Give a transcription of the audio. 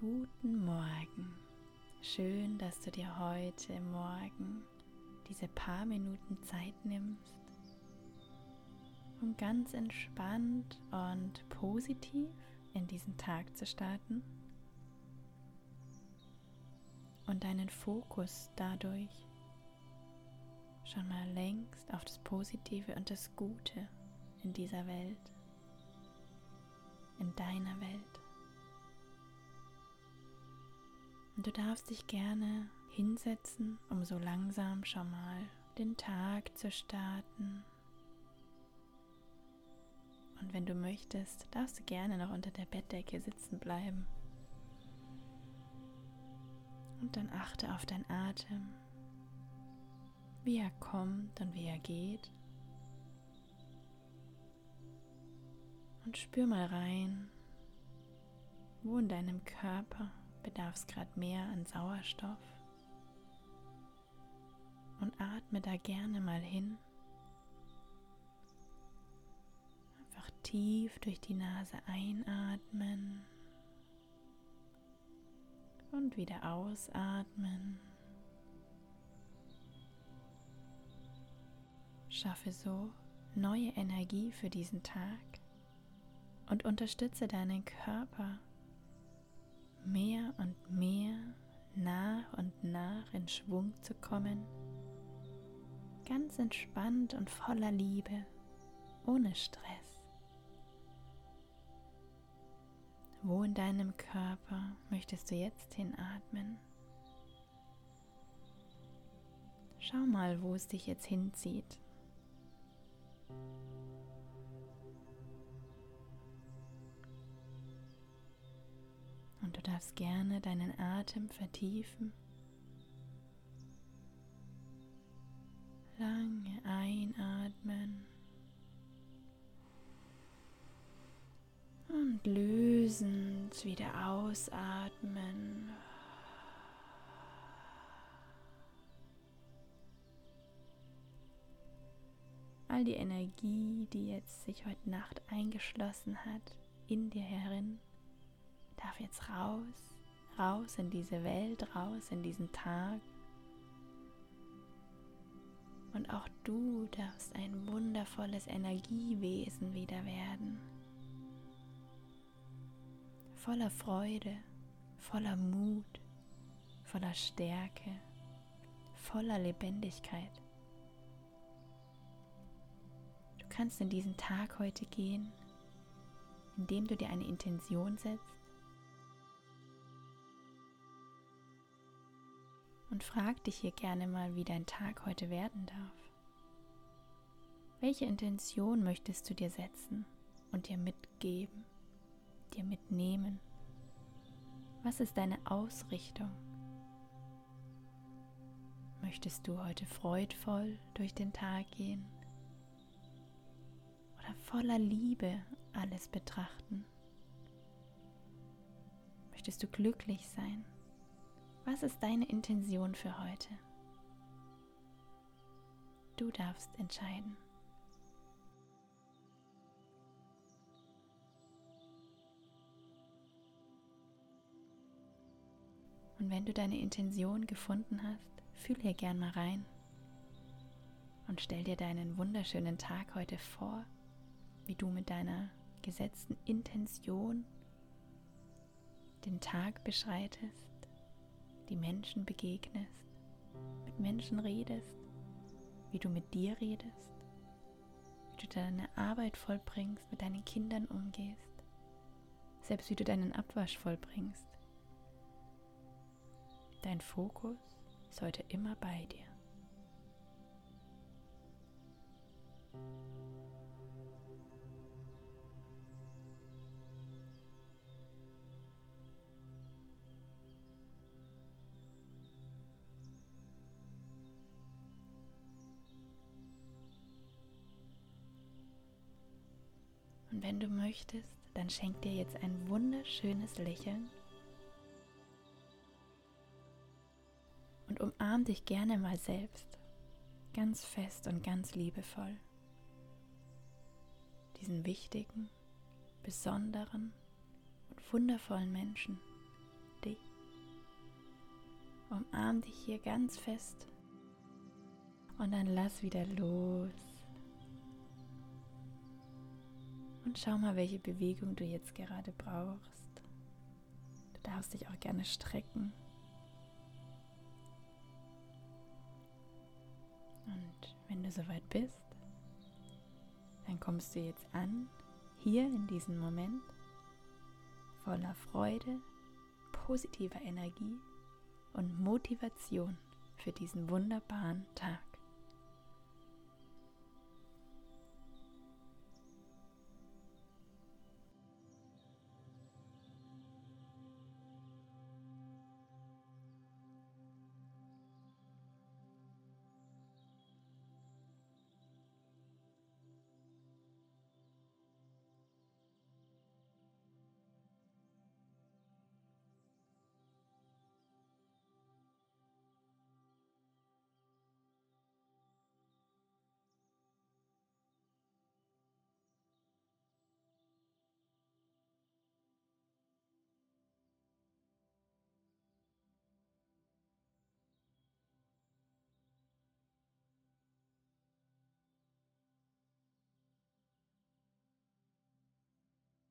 Guten Morgen. Schön, dass du dir heute Morgen diese paar Minuten Zeit nimmst, um ganz entspannt und positiv in diesen Tag zu starten und deinen Fokus dadurch schon mal längst auf das Positive und das Gute in dieser Welt, in deiner Welt. Und du darfst dich gerne hinsetzen, um so langsam schon mal den Tag zu starten. Und wenn du möchtest, darfst du gerne noch unter der Bettdecke sitzen bleiben. Und dann achte auf deinen Atem, wie er kommt und wie er geht. Und spür mal rein, wo in deinem Körper bedarf es gerade mehr an Sauerstoff. Und atme da gerne mal hin. Einfach tief durch die Nase einatmen und wieder ausatmen. Schaffe so neue Energie für diesen Tag und unterstütze deinen Körper mehr und mehr nach und nach in Schwung zu kommen, ganz entspannt und voller Liebe, ohne Stress. Wo in deinem Körper möchtest du jetzt hinatmen? Schau mal, wo es dich jetzt hinzieht. Darfst gerne deinen Atem vertiefen. Lange einatmen. Und lösend wieder ausatmen. All die Energie, die jetzt sich heute Nacht eingeschlossen hat, in dir herin, darf jetzt raus, raus in diese Welt, raus in diesen Tag. Und auch du darfst ein wundervolles Energiewesen wieder werden. Voller Freude, voller Mut, voller Stärke, voller Lebendigkeit. Du kannst in diesen Tag heute gehen, indem du dir eine Intention setzt und frag dich hier gerne mal, wie dein Tag heute werden darf. Welche Intention möchtest du dir setzen und dir mitgeben, dir mitnehmen? Was ist deine Ausrichtung? Möchtest du heute freudvoll durch den Tag gehen oder voller Liebe alles betrachten? Möchtest du glücklich sein? Was ist deine Intention für heute? Du darfst entscheiden. Und wenn du deine Intention gefunden hast, fühl hier gern mal rein und stell dir deinen wunderschönen Tag heute vor, wie du mit deiner gesetzten Intention den Tag beschreitest die Menschen begegnest, mit Menschen redest, wie du mit dir redest, wie du deine Arbeit vollbringst, mit deinen Kindern umgehst, selbst wie du deinen Abwasch vollbringst. Dein Fokus heute immer bei dir. Wenn du möchtest, dann schenk dir jetzt ein wunderschönes Lächeln und umarm dich gerne mal selbst, ganz fest und ganz liebevoll. Diesen wichtigen, besonderen und wundervollen Menschen, Umarm dich hier ganz fest und dann lass wieder los. Und schau mal, welche Bewegung du jetzt gerade brauchst. Du darfst dich auch gerne strecken. Und wenn du soweit bist, dann kommst du jetzt an, hier in diesem Moment, voller Freude, positiver Energie und Motivation für diesen wunderbaren Tag.